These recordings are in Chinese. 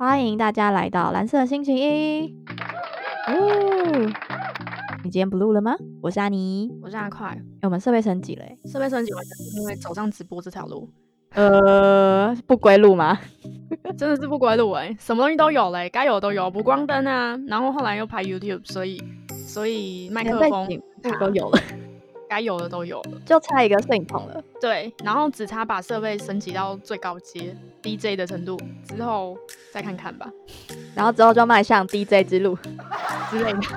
欢迎大家来到蓝色星期一。哦，你今天不录了吗？我是阿妮，我是阿快。哎，我们设备升级了，设备升级完全是因为走上直播这条路。呃，不归路吗？真的是不归路哎，什么东西都有嘞，该有都有，补光灯啊，然后后来又拍 YouTube，所以所以麦克风都有了。该有的都有了，就差一个摄影棚了。对，然后只差把设备升级到最高阶 DJ 的程度之后再看看吧。然后之后就迈向 DJ 之路之类的。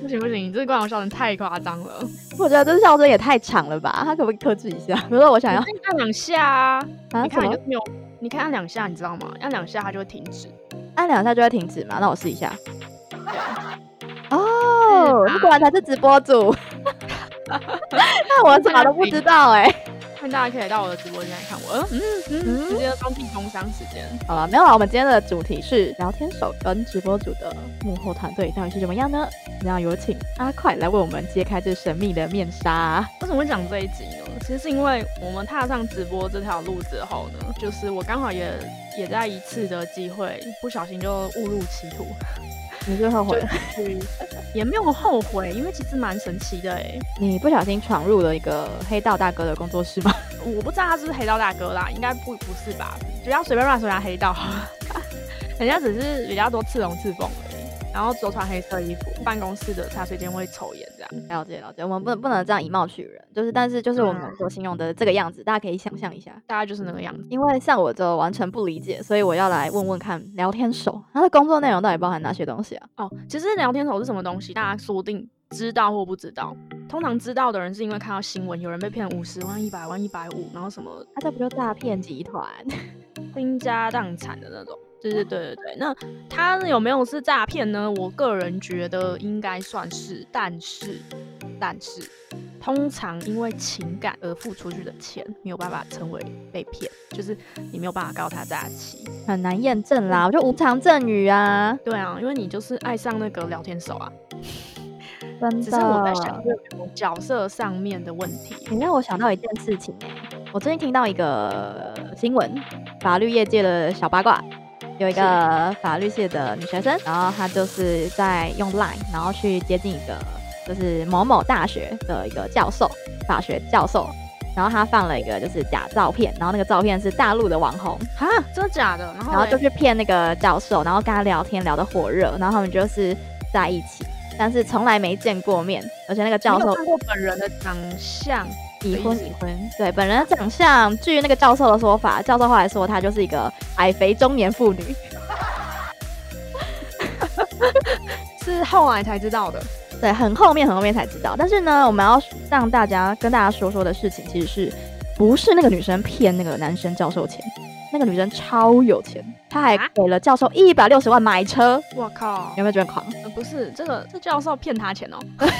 不行不行，你这个观众笑声太夸张了。我觉得这笑声也太长了吧？他可不可以克制一下？比如说我想要按两下啊，你看没有？你看按两下，你知道吗？按两下它就会停止。按两下就会停止吗？那我试一下。哦，你果然才是直播主，那我什么都不知道哎。那大家可以到我的直播间来看我，嗯嗯，直接当地工商时间。好了，没有了。我们今天的主题是聊天手跟直播主的幕后团队到底是怎么样呢？那有请阿快来为我们揭开这神秘的面纱。为什么会讲这一集呢？其实是因为我们踏上直播这条路之后呢，就是我刚好也也在一次的机会，不小心就误入歧途。你是后悔？也没有后悔，因为其实蛮神奇的哎。你不小心闯入了一个黑道大哥的工作室吗？我不知道他是不是黑道大哥啦，应该不不是吧？不要随便乱说人家黑道，人家只是比较多刺龙刺凤。然后着穿黑色衣服，办公室的茶水间会抽烟，这样了解了解。我们不能不能这样以貌取人，就是但是就是我们所形容的这个样子，大家可以想象一下，大概就是那个样子。因为像我就完全不理解，所以我要来问问看，聊天手他的工作内容到底包含哪些东西啊？哦，其实聊天手是什么东西，大家说不定知道或不知道。通常知道的人是因为看到新闻，有人被骗五十万、一百万、一百五，然后什么，他这不就诈骗集团，倾家荡产的那种。对对对对对，那他有没有是诈骗呢？我个人觉得应该算是，但是但是，通常因为情感而付出去的钱没有办法称为被骗，就是你没有办法告他诈欺，很难验证啦。我就无偿赠与啊，对啊，因为你就是爱上那个聊天手啊，真的。只是我在想这个角色上面的问题，你让我想到一件事情我最近听到一个新闻，法律业界的小八卦。有一个法律系的女学生，然后她就是在用 Line，然后去接近一个就是某某大学的一个教授，法学教授，然后她放了一个就是假照片，然后那个照片是大陆的网红，哈，真的假的？然后就去骗那个教授，然后跟他聊天聊得火热，然后他们就是在一起，但是从来没见过面，而且那个教授看过本人的长相。已婚已婚，对本人的长相，据那个教授的说法，教授后来说他就是一个矮肥中年妇女，是后来才知道的，对，很后面很后面才知道。但是呢，我们要让大家跟大家说说的事情，其实是不是那个女生骗那个男生教授钱？那个女生超有钱，她还给了教授一百六十万买车。我靠，有没有觉得狂？不是，这个这教授骗她钱哦。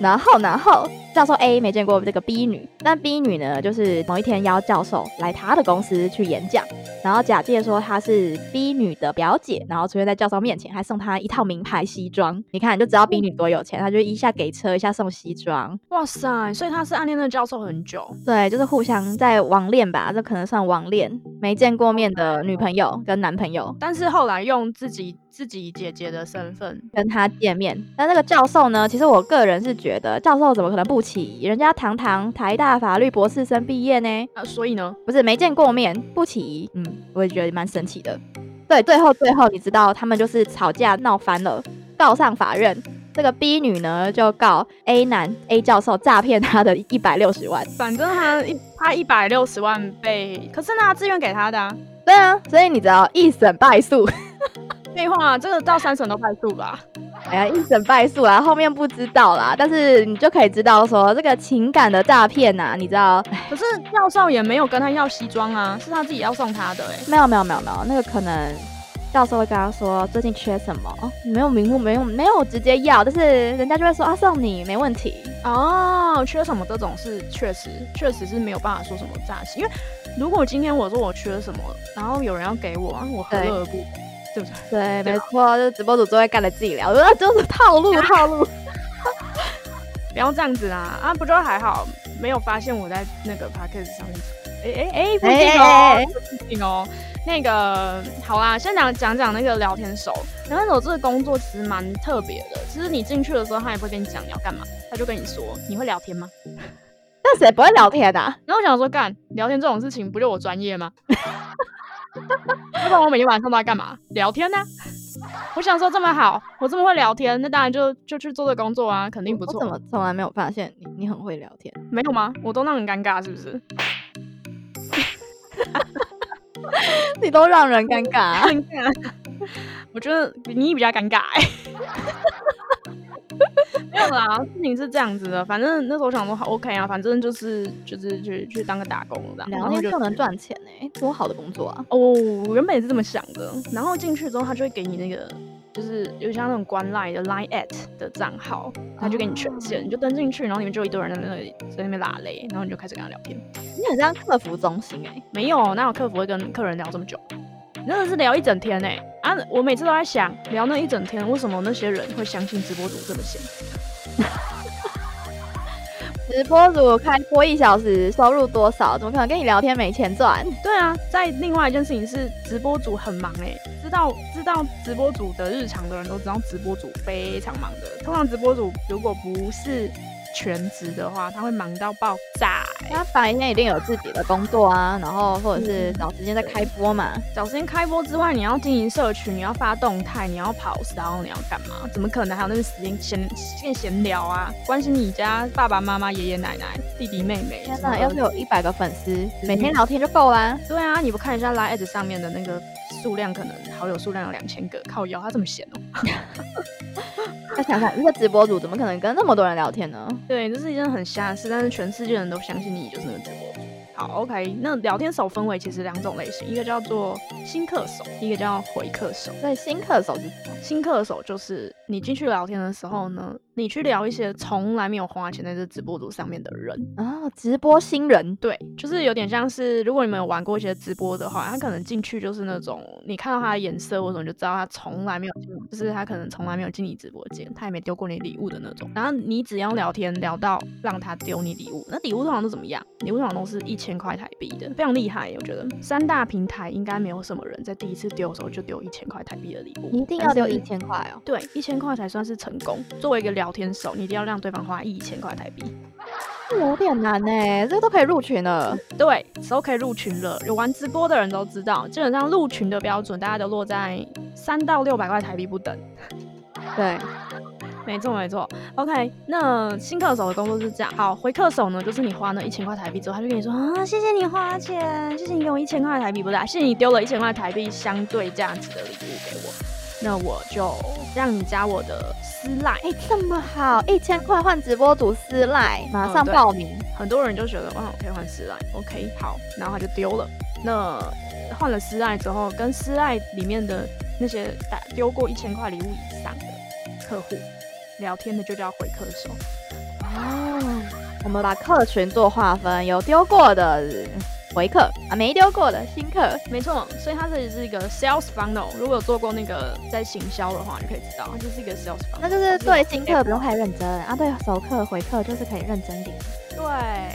然后，然后教授 A 没见过这个 B 女，但 B 女呢，就是某一天邀教授来他的公司去演讲，然后假借说她是 B 女的表姐，然后出现在教授面前，还送她一套名牌西装。你看，你就知道 B 女多有钱，她就一下给车，一下送西装。哇塞，所以她是暗恋那个教授很久。对，就是互相在网恋吧，这可能算网恋。没见过面的女朋友跟男朋友，但是后来用自己自己姐姐的身份跟他见面。但那个教授呢？其实我个人是觉得，教授怎么可能不起疑？人家堂堂台大法律博士生毕业呢？啊，所以呢，不是没见过面不起疑。嗯，我也觉得蛮神奇的。对，最后最后你知道他们就是吵架闹翻了，告上法院。这个 B 女呢，就告 A 男 A 教授诈骗她的一百六十万。反正他一他一百六十万被，可是呢，自愿给他的。啊。对啊，所以你知道一审败诉。废话，这个到三审都败诉吧？哎呀，一审败诉啊，后面不知道啦。但是你就可以知道说，这个情感的诈骗呐，你知道？可是教授也没有跟他要西装啊，是他自己要送他的。哎，没有没有没有没有，那个可能。教授会跟他说最近缺什么，哦没有名目，没有没有直接要，但是人家就会说啊送你没问题哦。缺什么这种是确实确实是没有办法说什么诈欺，因为如果今天我说我缺什么，然后有人要给我，我何乐而不？对不对？对，没错，就是直播主最会干的伎俩，我就是套路 套路。不要这样子啦，啊不就还好，没有发现我在那个 p a c k a g e 上面。哎哎哎，不行哦，不行哦。那个好啦，先讲讲讲那个聊天手。聊天手这个工作其实蛮特别的，其实你进去的时候，他也不会跟你讲你要干嘛，他就跟你说你会聊天吗？那谁不会聊天的、然后我想说，干聊天这种事情不就我专业吗？不然我每天晚上都在干嘛？聊天呢、我想说这么好，我这么会聊天，那当然就就去做这工作啊，肯定不错。我怎么从来没有发现你你很会聊天？没有吗？我都让人尴尬是不是？你都让人尴尬、啊。我觉得你比较尴尬哎、没有啦，事情是这样子的，反正那时候我想说好 OK 啊，反正就是就是去去当个打工这样，然聊后就天就能赚钱哎、多好的工作啊！哦，我原本也是这么想的。然后进去之后，他就会给你那个，就是有点像那种关 line 的 line at 的账号，他就给你权限，你就登进去，然后里面就有一堆人在那里在那边拉雷，然后你就开始跟他聊天。你很像客服中心哎、没有，哪有客服会跟客人聊这么久？真的是聊一整天呢、啊！我每次都在想，聊那一整天，为什么那些人会相信直播主这么闲？直播主开播一小时，收入多少？怎么可能跟你聊天没钱赚？对啊，在另外一件事情是，直播主很忙哎、知道知道直播主的日常的人都知道，直播主非常忙的。通常直播主如果不是全职的话，他会忙到爆炸、欸。他白天一定有自己的工作啊，然后或者是找时间在开播嘛。找时间开播之外，你要经营社群，你要发动态，你要跑然后你要干嘛？怎么可能还有那个时间闲闲闲聊啊？关心你家爸爸妈妈、爷爷奶奶、弟弟妹妹。天哪，要是有一百个粉丝，每天聊天就够啦。对啊，你不看一下 Line Edge 上面的那个数量，可能好友数量有两千个，靠腰，他这么闲哦、再想想，一个直播主怎么可能跟那么多人聊天呢？对，这是一件很瞎的事，但是全世界人都相信你就是那个直播主。好，OK，那聊天手分为其实两种类型，一个叫做新客手，一个叫回客手。对新客手是什么？新客手就是你进去聊天的时候呢，你去聊一些从来没有花钱在这直播组上面的人。哦，直播新人。对，就是有点像是，如果你们有玩过一些直播的话，他可能进去就是那种，你看到他的颜色或者你就知道他从来没有进，就是他可能从来没有进你直播间，他也没丢过你礼物的那种。然后你只要聊天聊到让他丢你礼物，那礼物通常都怎么样？礼物通常都是一千块台币的，非常厉害。我觉得三大平台应该没有什么人在第一次丢的时候就丢一千块台币的礼物，你一定要丢一千块哦。对，一千块才算是成功。作为一个聊天手，你一定要让对方花一千块台币。有点难呢，这个都可以入群了。对，都可以入群了。有玩直播的人都知道，基本上入群的标准大家都落在三到六百块台币不等。对，没错没错。OK，那新客手的工作是这样。好，回客手呢，就是你花那一千块台币之后，他就跟你说啊，谢谢你花钱，谢谢你给我一千块台币，不是、啊，谢谢你丢了一千块台币相对价值的礼物给我，那我就让你加我的私赖。哎，这么好，一千块换直播组私赖，马上报名。很多人就觉得哇，我可以换私赖，OK，好，然后他就丢了。那换了私赖之后，跟私赖里面的那些打丢过一千块礼物以上的客户聊天的，就叫回客手。哦，我们把客群做划分，有丢过的回客啊，没丢过的新客。没错，所以它这里是一个 sales funnel。如果有做过那个在行销的话，你可以知道，它就是一个 sales funnel。那就是对新客不用太认真啊，对熟客回客就是可以认真点。对，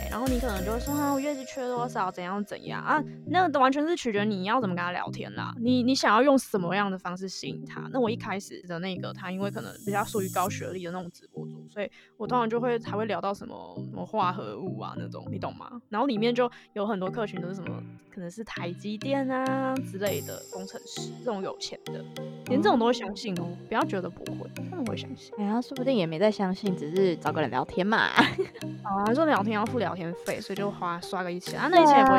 然后你可能就会说啊，我月子缺多少，怎样怎样啊，那个完全是取决你要怎么跟他聊天啦。你你想要用什么样的方式吸引他？那我一开始的那个他，因为可能比较属于高学历的那种直播主，所以我通常就会才会聊到什么什么化合物啊那种，你懂吗？然后里面就有很多客群都是什么，可能是台积电啊之类的工程师，这种有钱的，连这种都会相信哦，不要觉得不会，他们会相信。哎呀，说不定也没在相信，只是找个人聊天嘛。啊，说聊天要付聊天费，所以就花刷个一千啊，那一千也不会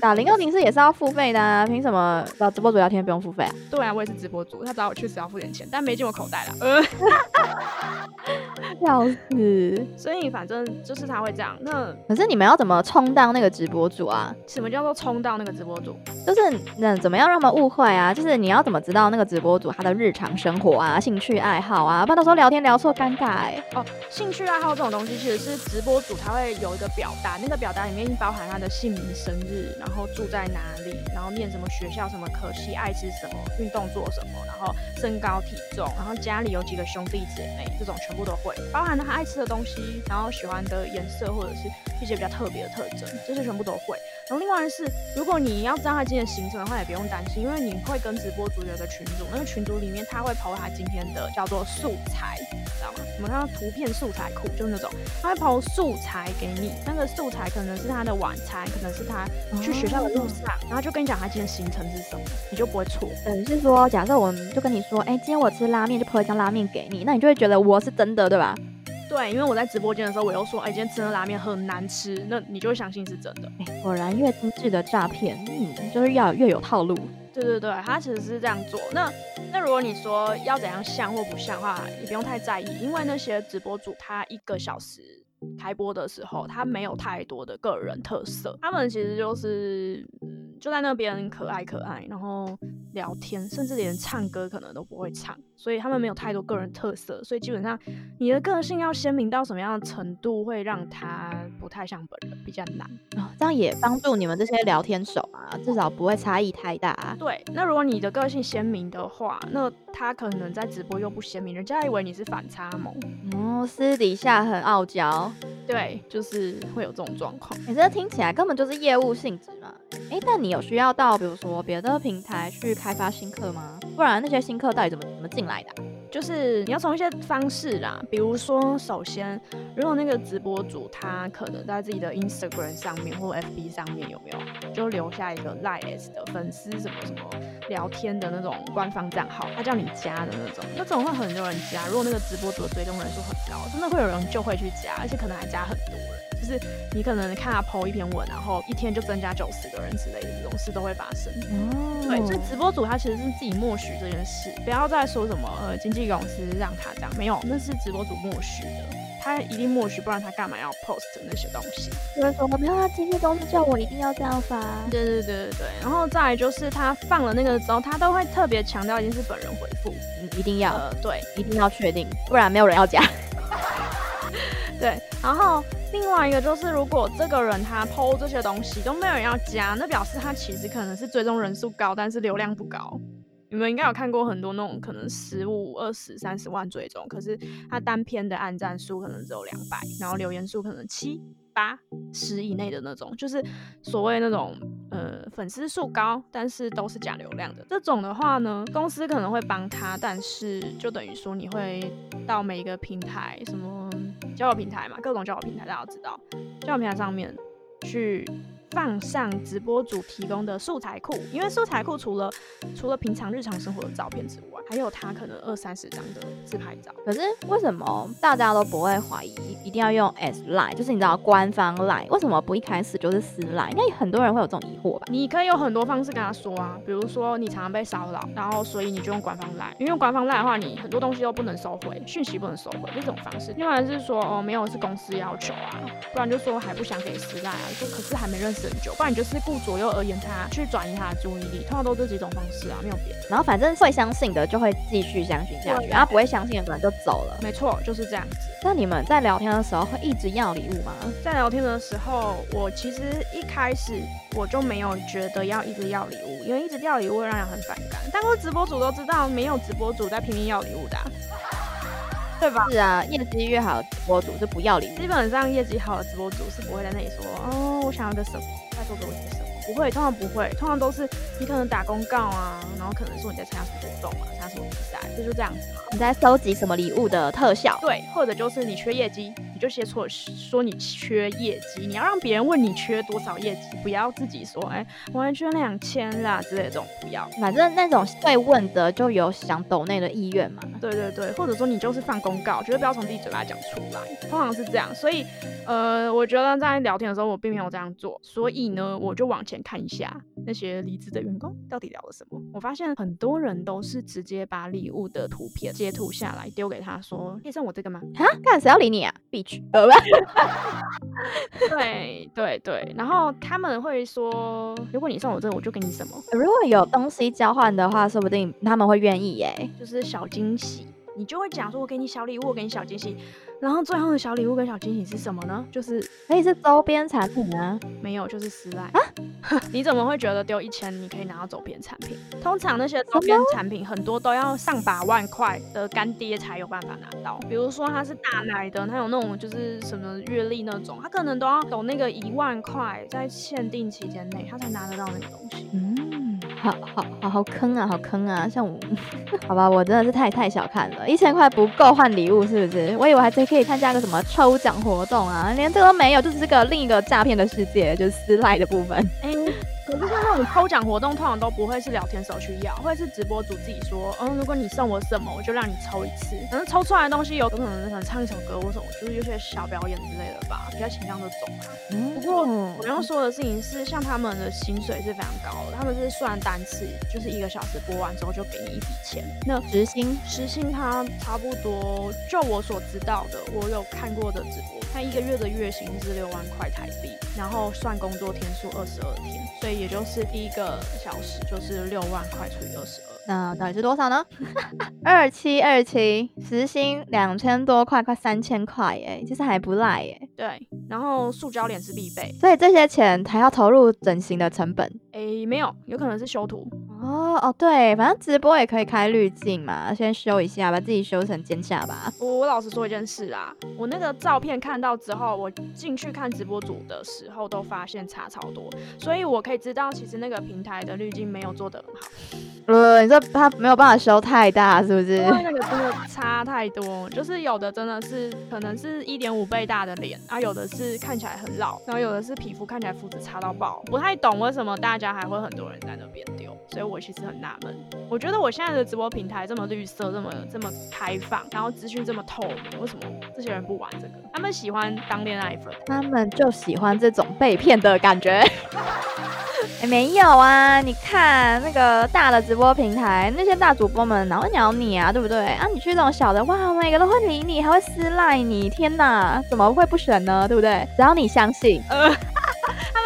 打零二零四也是要付费的、啊，凭什么找直播主聊天不用付费啊？对啊，我也是直播主，他找我确实要付点钱，但没进我口袋啦。呃，笑死！所以反正就是他会这样。那可是你们要怎么充当那个直播主啊？什么叫做充当那个直播主？就是那怎么样让他们误会啊？就是你要怎么知道那个直播主他的日常生活啊、兴趣爱好啊，不然到时候聊天聊错尴尬哎、哦，兴趣爱好这种东西其实是直播主他会有一个表达，那个表达里面包含他的姓名、生日，然后住在哪里，然后念什么学校、什么科系、爱吃什么、运动做什么，然后身高体重，然后家里有几个兄弟姐妹，这种全部都会，包含了他爱吃的东西，然后喜欢的颜色或者是一些比较特别的特征，这些全部都会。然后另外是，如果你要知道他今天行程的话，也不用担心，因为你会跟直播组有一个群组，那个群组里面他会抛他今天的叫做素材，知道吗？我们看到图片素材库就是那种，他会抛素材给你，那个素材可能是他的晚餐，可能是他去学校的路上，然后就跟你讲他今天行程是什么，你就不会错。等于是说，假设我们就跟你说，哎，今天我吃拉面，就泼一张拉面给你，那你就会觉得我是真的，对吧？对，因为我在直播间的时候，我又说，哎，今天吃的拉面很难吃，那你就会相信是真的。哎，果然越精致的诈骗，嗯，就是要越有套路。对对对，他其实是这样做。那那如果你说要怎样像或不像的话，也不用太在意，因为那些直播主他一个小时开播的时候，他没有太多的个人特色，他们其实就是，就在那边可爱可爱，然后聊天，甚至连唱歌可能都不会唱。所以他们没有太多个人特色，所以基本上你的个性要鲜明到什么样的程度，会让他不太像本人，比较难啊。这样也帮助你们这些聊天手啊，至少不会差异太大。对，那如果你的个性鲜明的话，那他可能在直播又不鲜明，人家以为你是反差萌哦，私底下很傲娇。对，就是会有这种状况。你这听起来根本就是业务性质嘛？哎，但你有需要到比如说别的平台去开发新客吗？不然那些新客到底怎么怎么进来的？就是你要从一些方式啦，比如说，首先，如果那个直播主他可能在自己的 Instagram 上面或 FB 上面有没有，就留下一个 Line 的粉丝什么什么聊天的那种官方账号，他叫你加的那种，那种会很多人加。如果那个直播主的追踪人数很高，真的会有人就会去加，而且可能还加很多人。就是你可能看他 PO 一篇文，然后一天就增加九十个人之类的这种事都会发生。哦，对，所以直播主他其实是自己默许这件事，不要再说什么呃经纪公司让他这样，没有，那是直播主默许的，他一定默许，不然他干嘛要 post 那些东西？因为说没有，他经纪公司叫我一定要这样发。对对对对对，然后再来就是他放了那个之后，他都会特别强调一定是本人回复，一定要，呃对，一定要确定，不然没有人要加。对，然后。另外一个就是，如果这个人他 PO 这些东西都没有人要加，那表示他其实可能是追踪人数高，但是流量不高。你们应该有看过很多那种可能十五、二十、三十万追踪，可是他单篇的按赞数可能只有两百，然后留言数可能七。八十以内的那种，就是所谓那种呃粉丝数高，但是都是假流量的这种的话呢，公司可能会帮他，但是就等于说你会到每一个平台，什么交友平台嘛，各种交友平台大家都知道，交友平台上面去。放上直播主提供的素材库，因为素材库除了除了平常日常生活的照片之外，还有他可能二三十张的自拍照。可是为什么大家都不会怀疑一定要用 S Line？就是你知道官方 Line，为什么不一开始就是私 Line？应该很多人会有这种疑惑吧？你可以有很多方式跟他说啊，比如说你常常被骚扰，然后所以你就用官方 Line，因为用官方 Line 的话，你很多东西都不能收回，讯息不能收回，这种方式。另外是说哦，没有是公司要求啊，不然就说还不想给私 Line 啊，说可是还没认识很久，不然你就是。顾左右而言他，去转移他的注意力，通常都这几种方式啊，没有别的。然后反正会相信的就会继续相信下去，然后不会相信的可能就走了。没错，就是这样子。那你们在聊天的时候会一直要礼物吗？在聊天的时候，我其实一开始我就没有觉得要一直要礼物，因为一直要礼物会让人很反感。但是直播主都知道，没有直播主在拼命要礼物的，对吧？是啊，业绩越好的直播主是不要脸。基本上业绩好的直播主是不会在那里说，哦，我想要个什么。做给我些什么？不会，通常不会，通常都是你可能打公告啊，然后可能说你在参加什么活动啊，参加什么比赛，这就这样子。你在收集什么礼物的特效？对，或者就是你缺业绩。你就写错说你缺业绩，你要让别人问你缺多少业绩，不要自己说哎，我还缺两千啦之类的这种，不要。反正那种被问的就有想抖内的意愿嘛。对对对，或者说你就是放公告，绝对不要从自己嘴巴讲出来，通常是这样。所以呃，我觉得在聊天的时候我并没有这样做，所以呢，我就往前看一下那些离职的员工到底聊了什么。我发现很多人都是直接把礼物的图片截图下来丢给他说，可以送我这个吗？啊，干谁要理你啊？必 对对对，然后他们会说，如果你送我这个，我就给你什么。如果有东西交换的话，说不定他们会愿意耶，就是小惊喜。你就会讲说我给你小礼物，我给你小惊喜，然后最后的小礼物跟小惊喜是什么呢？就是可以是周边产品啊，没有，就是私赖啊。你怎么会觉得丢一千你可以拿到周边产品？通常那些周边产品很多都要上百万块的干爹才有办法拿到。比如说他是大奶的，他有那种就是什么阅历那种，他可能都要有那个一万块，在限定期间内他才拿得到那个东西。嗯，好好好好坑啊，好坑啊！像我，好吧，我真的是太太小看了，一千块不够换礼物是不是？我以为还可以参加个什么抽奖活动啊，连这都没有，就是这个另一个诈骗的世界，就是私赖的部分。哎。那种抽奖活动，通常都不会是聊天手去要，会是直播主自己说，嗯，如果你送我什么，我就让你抽一次。可能抽出来的东西有可能唱一首歌或什么，就是有些小表演之类的吧，比较倾向这种啊。不过我要说的事情是，像他们的薪水是非常高的，他们是算单次，就是一个小时播完之后就给你一笔钱。那时薪时薪它差不多，就我所知道的，我有看过的直播，他一个月的月薪是六万块台币，然后算工作天数二十二天，所以。也就是第一个小时就是六万块除以二十二，那到底是多少呢？二七二七，时薪两千多块，快三千块耶，其实还不赖耶。对，然后塑胶脸是必备，所以这些钱还要投入整形的成本。诶，没有，有可能是修图。哦哦，对，反正直播也可以开滤镜嘛，先修一下，把自己修成尖下巴。我我老实说一件事啊，我那个照片看到之后，我进去看直播组的时候都发现差超多，所以我可以知道其实那个平台的滤镜没有做得很好。呃，你说他没有办法修太大，是不是？因为那个真的差太多，就是有的真的是可能是一点五倍大的脸，啊，有的是看起来很老，然后有的是皮肤看起来肤质差到爆，不太懂为什么大家还会很多人在那边丢，所以。我其实很纳闷，我觉得我现在的直播平台这么绿色，这么这么开放，然后资讯这么透明，为什么这些人不玩这个？他们喜欢当恋爱粉，他们就喜欢这种被骗的感觉。没有啊，你看那个大的直播平台，那些大主播们哪会鸟你啊，对不对？啊，你去这种小的，哇，每个都会理你，还会私赖你，天哪，怎么会不选呢？对不对？只要你相信，呃，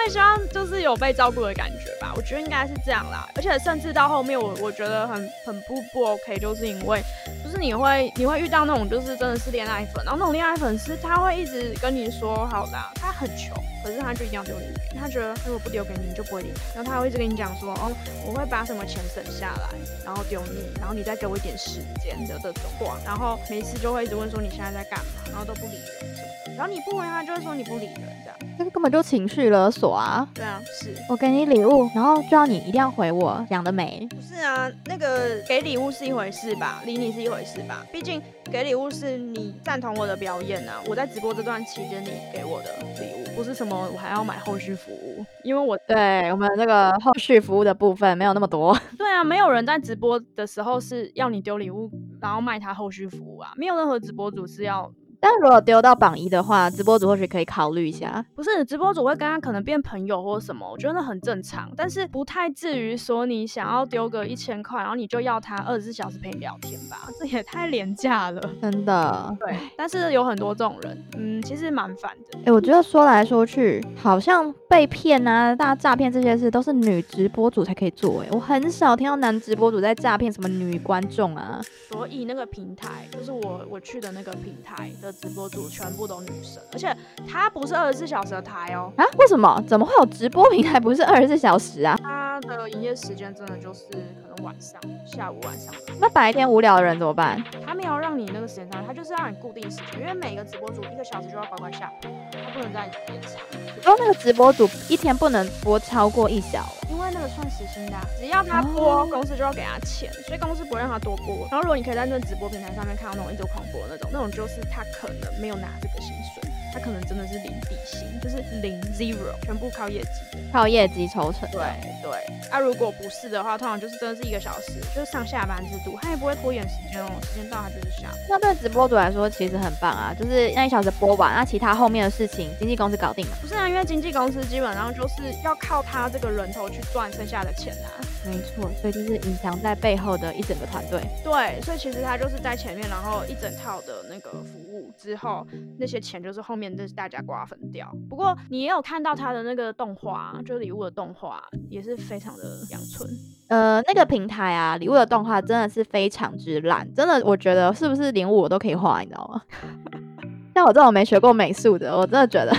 希望就是有被照顾的感觉吧。我觉得应该是这样啦，而且甚至到后面，我我觉得很很不不 OK，就是因为，就是你会你会遇到那种就是真的是恋爱粉，然后那种恋爱粉是他会一直跟你说好啦，他很穷，可是他就一定要丢礼物，他觉得如果不丢给你，你就不会理他，然后他会一直跟你讲说，哦，我会把什么钱省下来，然后丢你，然后你再给我一点时间的这种。话，然后每次就会一直问说你现在在干嘛，然后都不理人，然后你不回他就会说你不理人这样。这个根本就情绪勒索啊！对啊，是我给你礼物，然后就要你一定要回我，讲的美。不是啊，那个给礼物是一回事吧，理你是一回事吧。毕竟给礼物是你赞同我的表演啊，我在直播这段期间你给我的礼物，不是什么我还要买后续服务，因为我对我们那个后续服务的部分没有那么多。对啊，没有人在直播的时候是要你丢礼物，然后卖他后续服务啊，没有任何直播主是要。但如果丢到榜一的话，直播主或许可以考虑一下。不是，直播主会跟他可能变朋友或什么，我觉得那很正常。但是不太至于说你想要丢个一千块，然后你就要他二十四小时陪你聊天吧？这也太廉价了，真的。对，但是有很多这种人，嗯，其实蛮烦的。哎，我觉得说来说去，好像被骗啊、大诈骗这些事都是女直播主才可以做。哎，我很少听到男直播主在诈骗什么女观众啊。所以那个平台就是我我去的那个平台的。直播组全部都女生，而且它不是二十四小时的台哦。啊？为什么？怎么会有直播平台不是二十四小时啊？它的营业时间真的就是可能晚上、下午、晚上。那白天无聊的人怎么办？他没有让你那个时间上，他就是让你固定时间，因为每个直播组一个小时就要乖乖下播，他不能再延长。然后那个直播组一天不能播超过一小，因为那个算时薪的，只要他播，公司就要给他钱，所以公司不会让他多播。然后如果你可以在那直播平台上面看到那种一直狂播那种，那种就是他可能没有拿这个薪水。他可能真的是零底薪，就是零 zero，全部靠业绩，靠业绩抽成。对对，啊，如果不是的话，通常就是真的是一个小时，就是上下班制度，他也不会拖延时间哦，时间到他就是下。那对直播主来说其实很棒啊，就是那一小时播完，那其他后面的事情经纪公司搞定了。不是啊，因为经纪公司基本上就是要靠他这个人头去赚剩下的钱啊。没错，所以就是隐藏在背后的一整个团队。对，所以其实他就是在前面，然后一整套的那个服务之后，那些钱就是后面就是大家瓜分掉。不过你也有看到他的那个动画，就礼物的动画也是非常的阳春。呃，那个平台啊，礼物的动画真的是非常之烂，真的，我觉得是不是连我都可以画，你知道吗？像我这种没学过美术的，我真的觉得。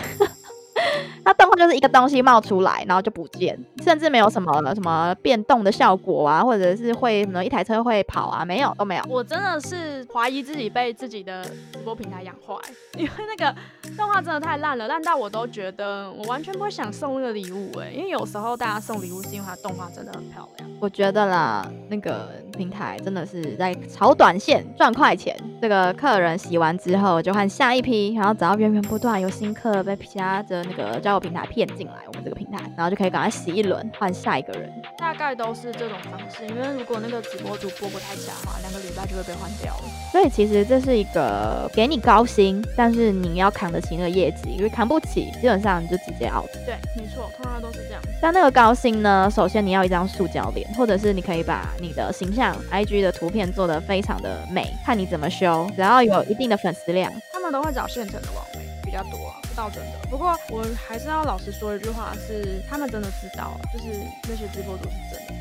它动画就是一个东西冒出来，然后就不见，甚至没有什么什么变动的效果啊，或者是会什么一台车会跑啊，没有都没有。我真的是怀疑自己被自己的直播平台养坏，因为那个动画真的太烂了，烂到我都觉得我完全不会想送那个礼物哎，因为有时候大家送礼物是因为它动画真的很漂亮。我觉得啦，那个平台真的是在炒短线赚快钱。这个客人洗完之后就换下一批，然后只要源源不断有新客被其他的那个交友平台骗进来我们这个平台，然后就可以赶快洗一轮换下一个人。大概都是这种方式，因为如果那个直播主播不太强的话，两个礼拜就会被换掉了。所以其实这是一个给你高薪，但是你要扛得起那个业绩，因为扛不起，基本上你就直接 out。对，没错，通常都是这样。但那个高薪呢，首先你要一张塑胶脸。或者是你可以把你的形象、IG 的图片做得非常的美，看你怎么修，只要有一定的粉丝量，他们都会找现成的网美比较多，倒真的。不过我还是要老实说一句话，是他们真的知道，就是那些直播主是真的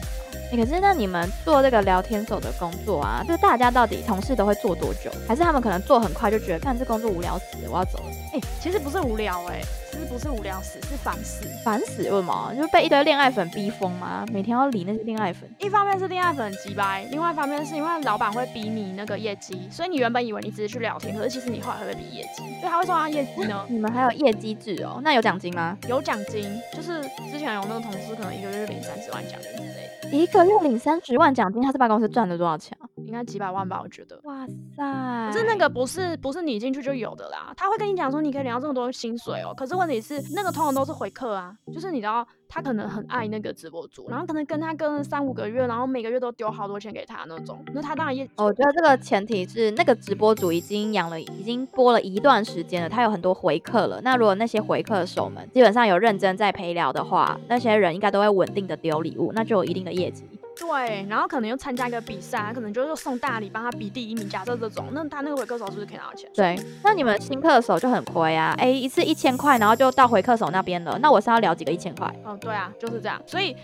可是那你们做这个聊天手的工作啊，就大家到底同事都会做多久？还是他们可能做很快就觉得，看这工作无聊死，我要走了？哎，其实不是无聊哎。其实不是无聊死，是烦死。烦死为什么？就是被一堆恋爱粉逼疯吗？每天要理那些恋爱粉。一方面是恋爱粉急掰，另外一方面是因为老板会逼你那个业绩，所以你原本以为你只是去聊天，可是其实你后来会被逼业绩，所以他会说他业绩呢？你们还有业绩制哦？那有奖金吗？有奖金，就是之前有那个同事可能一个月领三十万奖金之类的。一个又领三十万奖金，他是办公室赚了多少钱？该几百万吧，我觉得。哇塞！可是那个不是不是你进去就有的啦，他会跟你讲说你可以领到这么多薪水哦。可是问题是那个通常都是回客啊，就是你知道他可能很爱那个直播主，然后可能跟他跟了三五个月，然后每个月都丢好多钱给他那种，那他当然也。我觉得这个前提是那个直播主已经养了，已经播了一段时间了，他有很多回客了。那如果那些回客手们基本上有认真在陪聊的话，那些人应该都会稳定的丢礼物，那就有一定的业绩。对，然后可能又参加一个比赛，可能就是送大礼帮他比第一名。假设这种，那他那个回客手是不是可以拿到钱？对，那你们新客手就很亏啊！哎，一次一千块，然后就到回客手那边了。那我是要聊几个一千块？哦，对啊，就是这样。所以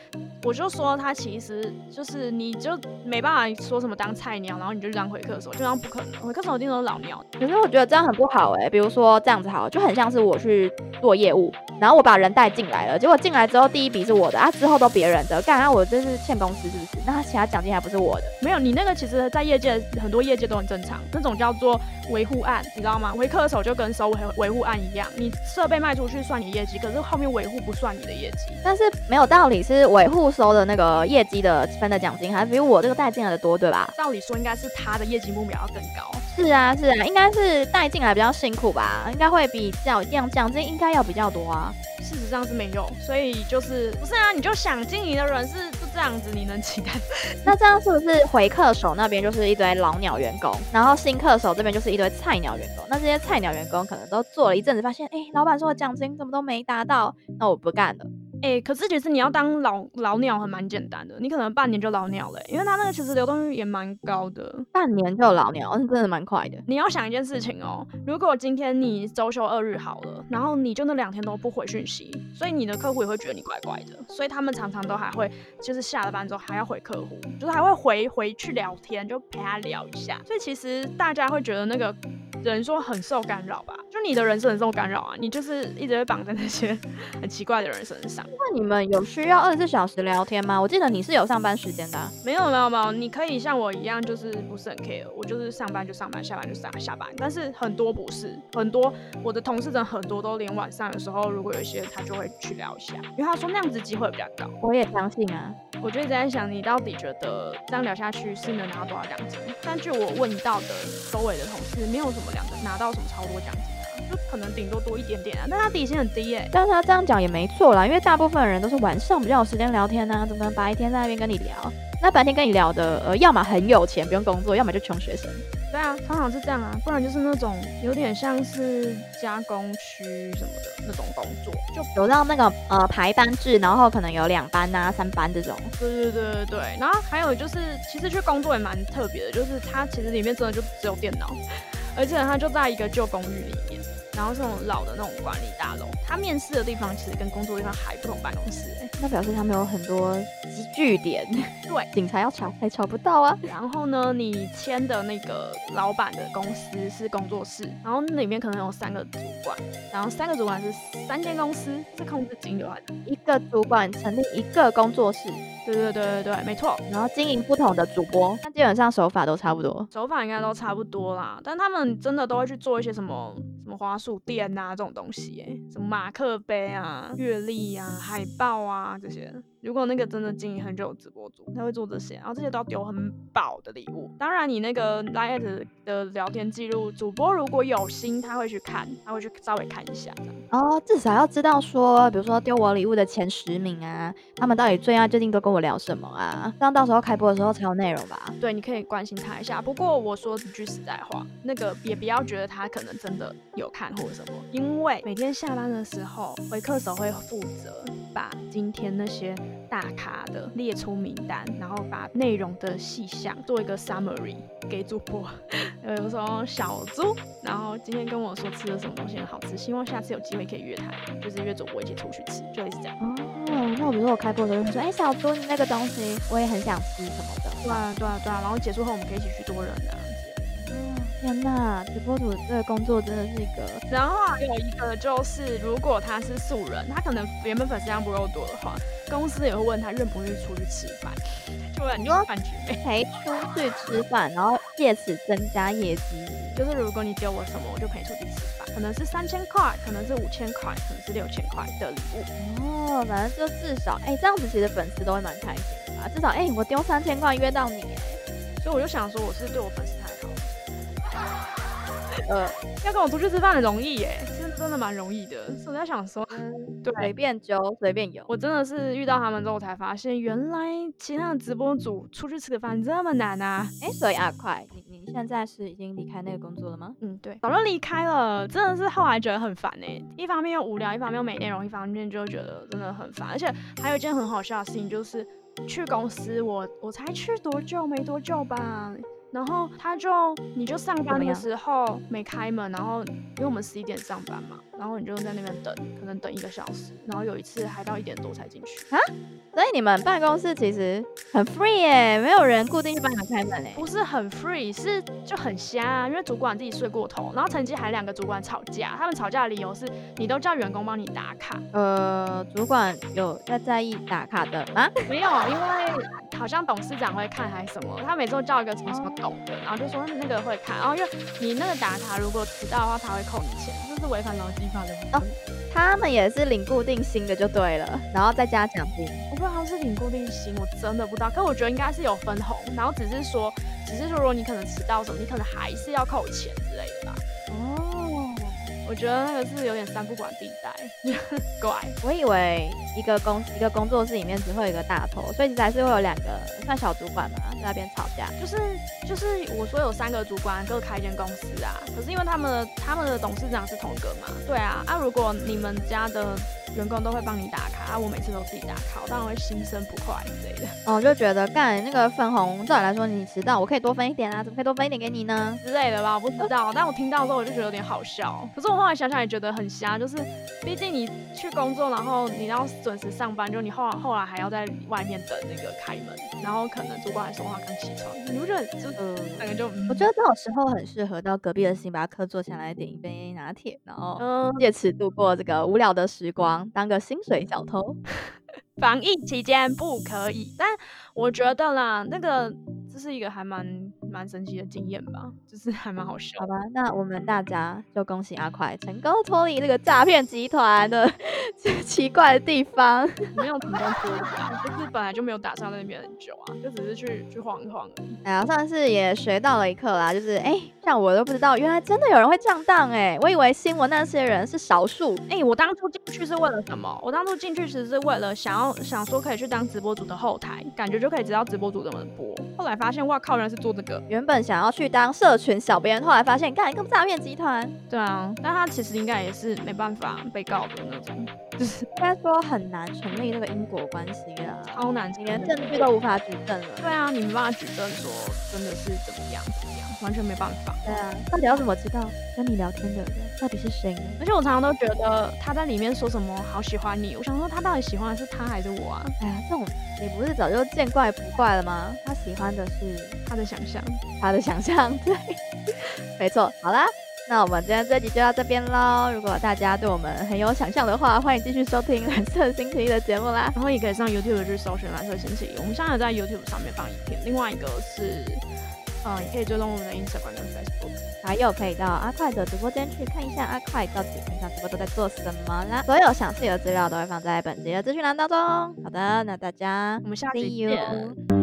我就说他其实就是你就没办法说什么当菜鸟，然后你就当回客手，就当不可能。回客手一定都是老鸟。可是我觉得这样很不好哎。比如说这样子好，就很像是我去做业务，然后我把人带进来了，结果进来之后第一笔是我的啊，之后都别人的，干啊我这是欠公司是不是？那他其他奖。金还不是我的，没有你那个，其实，在业界很多业界都很正常，那种叫做维护案，你知道吗？回客手就跟收维维护案一样，你设备卖出去算你业绩，可是后面维护不算你的业绩。但是没有道理是维护收的那个业绩的分的奖金还比我这个带进来的多，对吧？照理说应该是他的业绩目标要更高。是啊是啊，应该是带进来比较辛苦吧，应该会比较样奖金应该要比较多啊。事实上是没有，所以就是不是啊？你就想经营的人是就这样子，你能期待？那这样是不是回客手那边就是一堆老鸟员工，然后新客手这边就是一堆菜鸟员工？那这些菜鸟员工可能都做了一阵子，发现哎，老板说的奖金怎么都没达到，那我不干了。哎，可是其实你要当老老鸟还蛮简单的，你可能半年就老鸟了，因为他那个其实流动率也蛮高的，半年就老鸟，真的蛮快的。你要想一件事情哦，如果今天你周休二日好了，然后你就那两天都不回讯息，所以你的客户也会觉得你怪怪的，所以他们常常都还会就是下了班之后还要回客户，就是还会回回去聊天，就陪他聊一下。所以其实大家会觉得那个人说很受干扰吧？就你的人是很受干扰啊，你就是一直被绑在那些 很奇怪的人身上。那你们有需要二十四小时聊天吗？我记得你是有上班时间的。没有没有没有，你可以像我一样，就是不是很 care，我就是上班就上班，下班就上下班。但是很多不是，很多我的同事真的很多都连晚上的时候，如果有一些他就会去聊一下，因为他说那样子机会比较高。我也相信啊，我就一直在想，你到底觉得这样聊下去是能拿到多少奖金？但据我问到的周围的同事，没有什么两个拿到什么超多奖金。就可能顶多多一点点啊，但他底薪很低耶、但是他这样讲也没错啦，因为大部分人都是晚上比较有时间聊天呐、怎么可能白天在那边跟你聊？那白天跟你聊的，呃，要么很有钱不用工作，要么就穷学生。对啊，通常是这样啊，不然就是那种有点像是加工区什么的那种工作，就有到那个呃排班制，然后可能有两班呐、三班这种。对对对对对。然后还有就是，其实去工作也蛮特别的，就是它其实里面真的就只有电脑，而且它就在一个旧公寓里面。然后这种老的那种管理大楼，他面试的地方其实跟工作地方还不同办公室、欸，那表示他们有很多集聚点，对，警察要查还查不到啊。然后呢，你签的那个老板的公司是工作室，然后里面可能有三个主管，然后三个主管是三间公司，是控制金流来的。一个主管成立一个工作室，对对对对对，没错。然后经营不同的主播，那基本上手法都差不多。手法应该都差不多啦，但他们真的都会去做一些什么什么花束店啊这种东西、欸，什么马克杯啊、月历啊、海报啊这些。如果那个真的经营很久的直播主，他会做这些，然后这些都要丢很饱的礼物。当然，你那个 Line 的聊天记录，主播如果有心，他会去看，他会去稍微看一下。哦，至少要知道说，比如说丢我礼物的前十名啊，他们到底最爱最近都跟我聊什么啊？这样到时候开播的时候才有内容吧？对，你可以关心他一下。不过我说一句实在话，那个也不要觉得他可能真的有看或者什么，因为每天下班的时候，回客手会负责把今天那些大咖的列出名单，然后把内容的细项做一个 summary 给主播。呃，有时候小猪，然后今天跟我说吃了什么东西很好吃，希望下次有机会可以约他，就是约主播一起出去吃，就类似这样。哦，那我比如说我开播的时候会说，哎、小猪你那个东西我也很想吃什么的。对啊，对啊，对啊。然后结束后我们可以一起去多人啊。哦，天呐，直播主这个工作真的是一个，然后还有一个就是，如果他是素人，他可能原本粉丝量不够多的话，公司也会问他愿不愿意出去吃饭，就很有感觉没？陪出去吃饭，然后借此增加业绩。就是如果你丢我什么，我就陪你出去吃饭，可能是三千块，可能是五千块，可能是六千块的礼物。哦，反正就至少，哎、这样子其实粉丝都会蛮开心的吧？至少，哎、我丢三千块约到你，所以我就想说，我是对我粉丝呃，要跟我出去吃饭很容易耶，真真的蛮容易的。所以我在想说，随对。便揪，随便有。我真的是遇到他们之后，才发现原来其他的直播主出去吃个饭这么难啊！哎、所以阿快，你你现在是已经离开那个工作了吗？嗯，对，早就离开了，真的是后来觉得很烦哎、一方面又无聊，一方面又没内容，一方面就觉得真的很烦。而且还有一件很好笑的事情，就是去公司我我才去多久没多久吧，然后他就你就上班的时候没开门，然后因为我们十一点上班嘛，然后你就在那边等，可能等一个小时，然后有一次还到一点多才进去。所以你们办公室其实很 free 耶，没有人固定去帮你们开门哎。不是很 free，是就很瞎、啊，因为主管自己睡过头，然后曾经还两个主管吵架，他们吵架的理由是你都叫员工帮你打卡，呃，主管有在在意打卡的吗？没有，因为好像董事长会看还是什么，他每次都叫一个什么什么董的，然后就说那个会看，然后因为你那个打卡如果迟到的话，他会扣你钱，这是违反劳基法的。哦他们也是领固定薪的就对了，然后再加奖金。我不知道是领固定薪，我真的不知道，可我觉得应该是有分红，然后只是说，只是说如果你可能迟到什么，你可能还是要扣钱之类的吧。哦，我觉得那个是有点三不管地带，怪。我以为一个公一个工作室里面只会有一个大头，所以其实还是会有两个算小主管嘛，在那边吵架。就是就是我说有三个主管各开一间公司啊，可是因为他们的他们的董事长是同个嘛，对啊，啊如果你们家的员工都会帮你打卡，啊我每次都自己打卡，我当然会心生不快之类的。哦，就觉得干那个分红，照理来说你迟到，我可以多分一点啊，怎么可以多分一点给你呢？之类的吧，我不知道，但我听到之后我就觉得有点好笑，可是我后来想想也觉得很瞎，就是毕竟你去工作，然后你要准时上班，就你后来后来还要在外面等那个开门，然后可能主管还说话刚起床，你不觉得就呃，整个就嗯。我觉得这种时候很适合到隔壁的星巴克坐下来点一杯拿铁，然后嗯 借此度过这个无聊的时光，当个薪水小偷。防疫期间不可以，但我觉得啦，那个这是一个还蛮蛮神奇的经验吧，就是 还蛮好笑好。吧，那我们大家就恭喜阿快成功脱离这个诈骗集团的 奇怪的地方。没有成功脱离啊，就是本来就没有打算在那边很久啊，就只是去去晃一晃而已。哎呀，算是也学到了一课啦，就是哎、下像我都不知道，原来真的有人会这样当哎！我以为新闻那些人是少数。哎，我当初进去是为了什么？我当初进去其实是为了想要想说可以去当直播主的后台，感觉就可以知道直播主怎么播。后来发现，哇靠，原来是做这个。原本想要去当社群小编，后来发现，干一个诈骗集团。对啊，但他其实应该也是没办法被告的那种。就是应该说很难成立那个因果关系啊，超难，连证据都无法举证了。对啊，你没办法举证说真的是怎么样怎么样，完全没办法。对啊，到底要怎么知道跟你聊天的人到底是谁呢？而且我常常都觉得他在里面说什么好喜欢你，我想说他到底喜欢的是他还是我啊？哎呀，这种你不是早就见怪不怪了吗？他喜欢的是他的想象，他的想象，对，没错。好啦。那我们今天这集就到这边喽。如果大家对我们很有想象的话，欢迎继续收听蓝色星期一的节目啦。然后也可以上 YouTube 去搜寻蓝色星期一。我们现在在 YouTube 上面放影片，另外一个是，嗯，也可以追踪我们的 Instagram 跟 Facebook，还有可以到阿快的直播间去看一下阿快到底平常直播都在做什么啦。所有详细的资料都会放在本集的资讯栏当中。好的，那大家我们下期见。